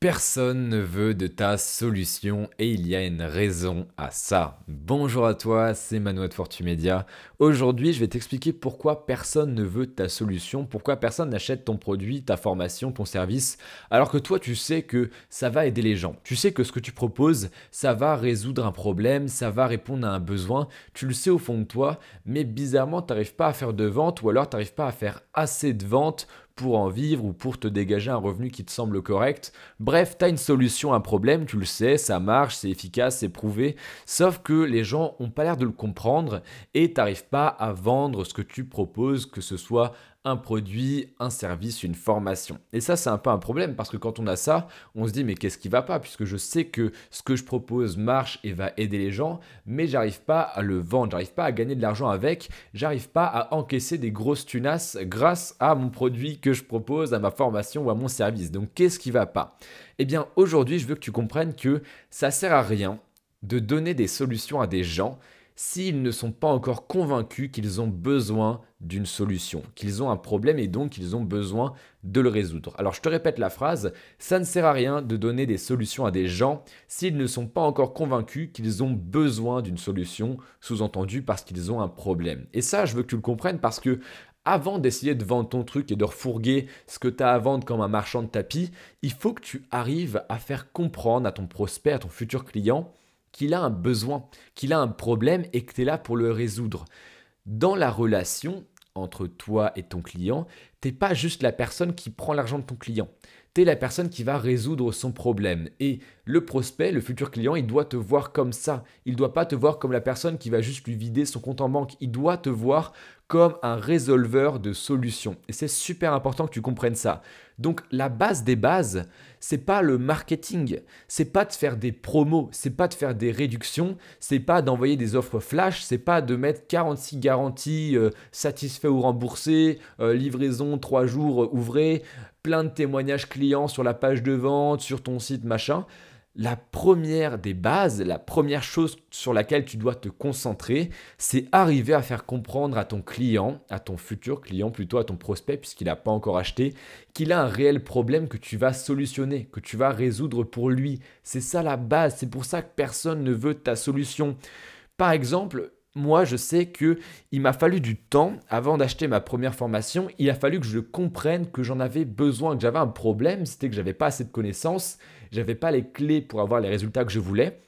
Personne ne veut de ta solution et il y a une raison à ça. Bonjour à toi, c'est Manuel de Fortumedia. Aujourd'hui, je vais t'expliquer pourquoi personne ne veut ta solution, pourquoi personne n'achète ton produit, ta formation, ton service, alors que toi tu sais que ça va aider les gens. Tu sais que ce que tu proposes, ça va résoudre un problème, ça va répondre à un besoin, tu le sais au fond de toi, mais bizarrement, tu n'arrives pas à faire de vente ou alors tu n'arrives pas à faire assez de ventes pour en vivre ou pour te dégager un revenu qui te semble correct. Bref, tu as une solution à un problème, tu le sais, ça marche, c'est efficace, c'est prouvé, sauf que les gens n'ont pas l'air de le comprendre et tu n'arrives pas à vendre ce que tu proposes, que ce soit un produit, un service, une formation. Et ça, c'est un peu un problème parce que quand on a ça, on se dit mais qu'est-ce qui va pas? Puisque je sais que ce que je propose marche et va aider les gens, mais j'arrive pas à le vendre, j'arrive pas à gagner de l'argent avec, j'arrive pas à encaisser des grosses tunasses grâce à mon produit que je propose, à ma formation ou à mon service. Donc qu'est-ce qui va pas? Eh bien, aujourd'hui, je veux que tu comprennes que ça sert à rien de donner des solutions à des gens s'ils ne sont pas encore convaincus qu'ils ont besoin d'une solution, qu'ils ont un problème et donc qu'ils ont besoin de le résoudre. Alors je te répète la phrase, ça ne sert à rien de donner des solutions à des gens s'ils ne sont pas encore convaincus qu'ils ont besoin d'une solution, sous-entendu parce qu'ils ont un problème. Et ça, je veux que tu le comprennes parce que avant d'essayer de vendre ton truc et de refourguer ce que tu as à vendre comme un marchand de tapis, il faut que tu arrives à faire comprendre à ton prospect, à ton futur client, qu'il a un besoin, qu'il a un problème et que tu es là pour le résoudre. Dans la relation entre toi et ton client, tu n'es pas juste la personne qui prend l'argent de ton client. Tu es la personne qui va résoudre son problème. Et le prospect, le futur client, il doit te voir comme ça. Il ne doit pas te voir comme la personne qui va juste lui vider son compte en banque. Il doit te voir comme un résolveur de solutions. Et c'est super important que tu comprennes ça. Donc la base des bases, c'est pas le marketing, c'est pas de faire des promos, c'est pas de faire des réductions, c'est pas d'envoyer des offres flash, c'est pas de mettre 46 garanties euh, satisfait ou remboursé, euh, livraison 3 jours euh, ouvrés, plein de témoignages clients sur la page de vente, sur ton site, machin la première des bases, la première chose sur laquelle tu dois te concentrer, c'est arriver à faire comprendre à ton client, à ton futur client, plutôt à ton prospect, puisqu'il n'a pas encore acheté, qu'il a un réel problème que tu vas solutionner, que tu vas résoudre pour lui. C'est ça la base, c'est pour ça que personne ne veut ta solution. Par exemple, moi, je sais que il m'a fallu du temps avant d'acheter ma première formation. Il a fallu que je comprenne que j'en avais besoin, que j'avais un problème, c'était que j'avais pas assez de connaissances, j'avais pas les clés pour avoir les résultats que je voulais.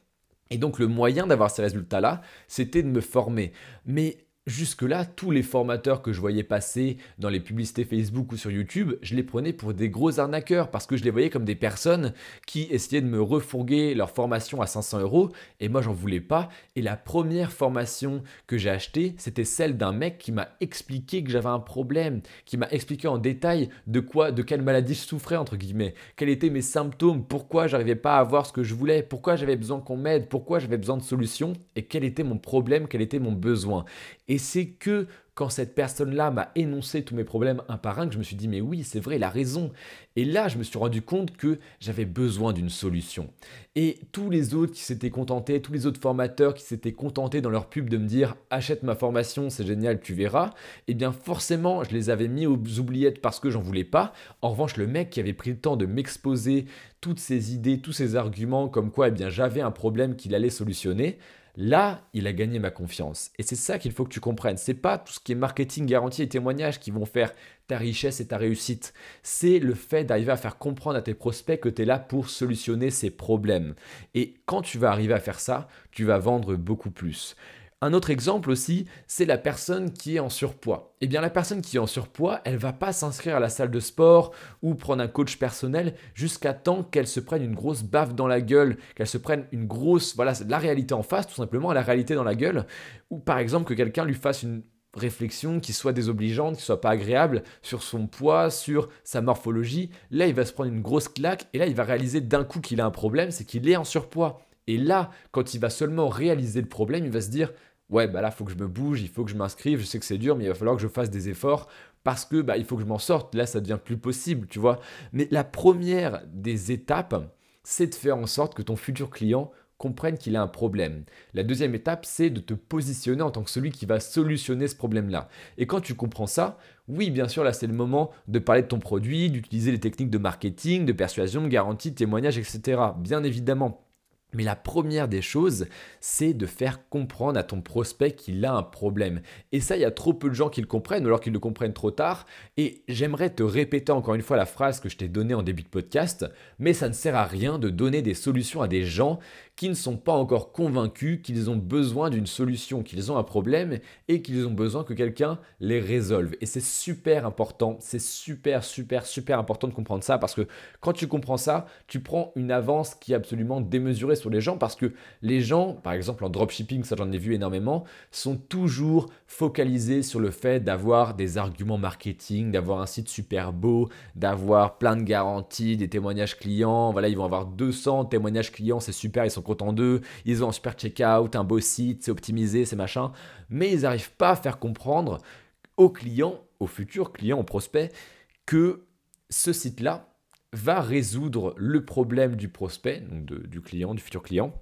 Et donc le moyen d'avoir ces résultats-là, c'était de me former. Mais Jusque-là, tous les formateurs que je voyais passer dans les publicités Facebook ou sur YouTube, je les prenais pour des gros arnaqueurs parce que je les voyais comme des personnes qui essayaient de me refourguer leur formation à 500 euros et moi j'en voulais pas. Et la première formation que j'ai achetée, c'était celle d'un mec qui m'a expliqué que j'avais un problème, qui m'a expliqué en détail de quoi, de quelle maladie je souffrais entre guillemets, quels étaient mes symptômes, pourquoi j'arrivais pas à avoir ce que je voulais, pourquoi j'avais besoin qu'on m'aide, pourquoi j'avais besoin de solutions et quel était mon problème, quel était mon besoin. C'est que quand cette personne-là m'a énoncé tous mes problèmes un par un que je me suis dit, mais oui, c'est vrai, il a raison. Et là, je me suis rendu compte que j'avais besoin d'une solution. Et tous les autres qui s'étaient contentés, tous les autres formateurs qui s'étaient contentés dans leur pub de me dire, achète ma formation, c'est génial, tu verras, eh bien forcément, je les avais mis aux oubliettes parce que j'en voulais pas. En revanche, le mec qui avait pris le temps de m'exposer toutes ses idées, tous ses arguments, comme quoi eh bien j'avais un problème qu'il allait solutionner, Là, il a gagné ma confiance. Et c'est ça qu'il faut que tu comprennes. C'est pas tout ce qui est marketing, garantie et témoignage qui vont faire ta richesse et ta réussite. C'est le fait d'arriver à faire comprendre à tes prospects que tu es là pour solutionner ces problèmes. Et quand tu vas arriver à faire ça, tu vas vendre beaucoup plus. Un autre exemple aussi, c'est la personne qui est en surpoids. Eh bien, la personne qui est en surpoids, elle va pas s'inscrire à la salle de sport ou prendre un coach personnel jusqu'à temps qu'elle se prenne une grosse baffe dans la gueule, qu'elle se prenne une grosse, voilà, la réalité en face, tout simplement, la réalité dans la gueule, ou par exemple que quelqu'un lui fasse une réflexion qui soit désobligeante, qui soit pas agréable sur son poids, sur sa morphologie. Là, il va se prendre une grosse claque et là, il va réaliser d'un coup qu'il a un problème, c'est qu'il est en surpoids. Et là, quand il va seulement réaliser le problème, il va se dire ouais, bah là, il faut que je me bouge, il faut que je m'inscrive, je sais que c'est dur, mais il va falloir que je fasse des efforts parce que bah, il faut que je m'en sorte. Là, ça devient plus possible, tu vois. Mais la première des étapes, c'est de faire en sorte que ton futur client comprenne qu'il a un problème. La deuxième étape, c'est de te positionner en tant que celui qui va solutionner ce problème-là. Et quand tu comprends ça, oui, bien sûr, là, c'est le moment de parler de ton produit, d'utiliser les techniques de marketing, de persuasion, de garantie, de témoignage, etc. Bien évidemment. Mais la première des choses, c'est de faire comprendre à ton prospect qu'il a un problème. Et ça, il y a trop peu de gens qui le comprennent, alors qu'ils le comprennent trop tard. Et j'aimerais te répéter encore une fois la phrase que je t'ai donnée en début de podcast, mais ça ne sert à rien de donner des solutions à des gens qui ne sont pas encore convaincus qu'ils ont besoin d'une solution, qu'ils ont un problème et qu'ils ont besoin que quelqu'un les résolve. Et c'est super important, c'est super, super, super important de comprendre ça parce que quand tu comprends ça, tu prends une avance qui est absolument démesurée sur les gens parce que les gens, par exemple en dropshipping, ça j'en ai vu énormément, sont toujours focalisés sur le fait d'avoir des arguments marketing, d'avoir un site super beau, d'avoir plein de garanties, des témoignages clients. Voilà, ils vont avoir 200 témoignages clients, c'est super, ils sont contents d'eux, ils ont un super checkout, un beau site, c'est optimisé, c'est machin, mais ils n'arrivent pas à faire comprendre aux clients, aux futurs clients, aux prospects, que ce site-là va résoudre le problème du prospect, donc du client, du futur client,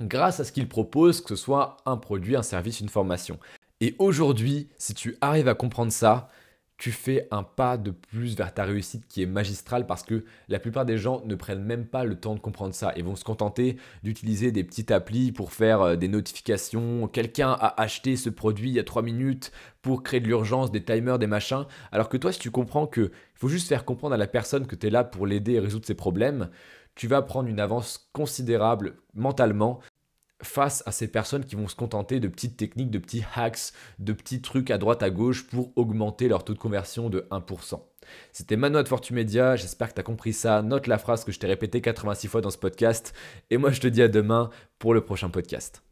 grâce à ce qu'il propose, que ce soit un produit, un service, une formation. Et aujourd'hui, si tu arrives à comprendre ça, tu fais un pas de plus vers ta réussite qui est magistrale parce que la plupart des gens ne prennent même pas le temps de comprendre ça et vont se contenter d'utiliser des petites applis pour faire euh, des notifications. Quelqu'un a acheté ce produit il y a 3 minutes pour créer de l'urgence, des timers, des machins. Alors que toi, si tu comprends qu'il faut juste faire comprendre à la personne que tu es là pour l'aider à résoudre ses problèmes, tu vas prendre une avance considérable mentalement face à ces personnes qui vont se contenter de petites techniques, de petits hacks, de petits trucs à droite à gauche pour augmenter leur taux de conversion de 1%. C'était Manoa de Fortumedia, j'espère que tu as compris ça. Note la phrase que je t'ai répétée 86 fois dans ce podcast. Et moi je te dis à demain pour le prochain podcast.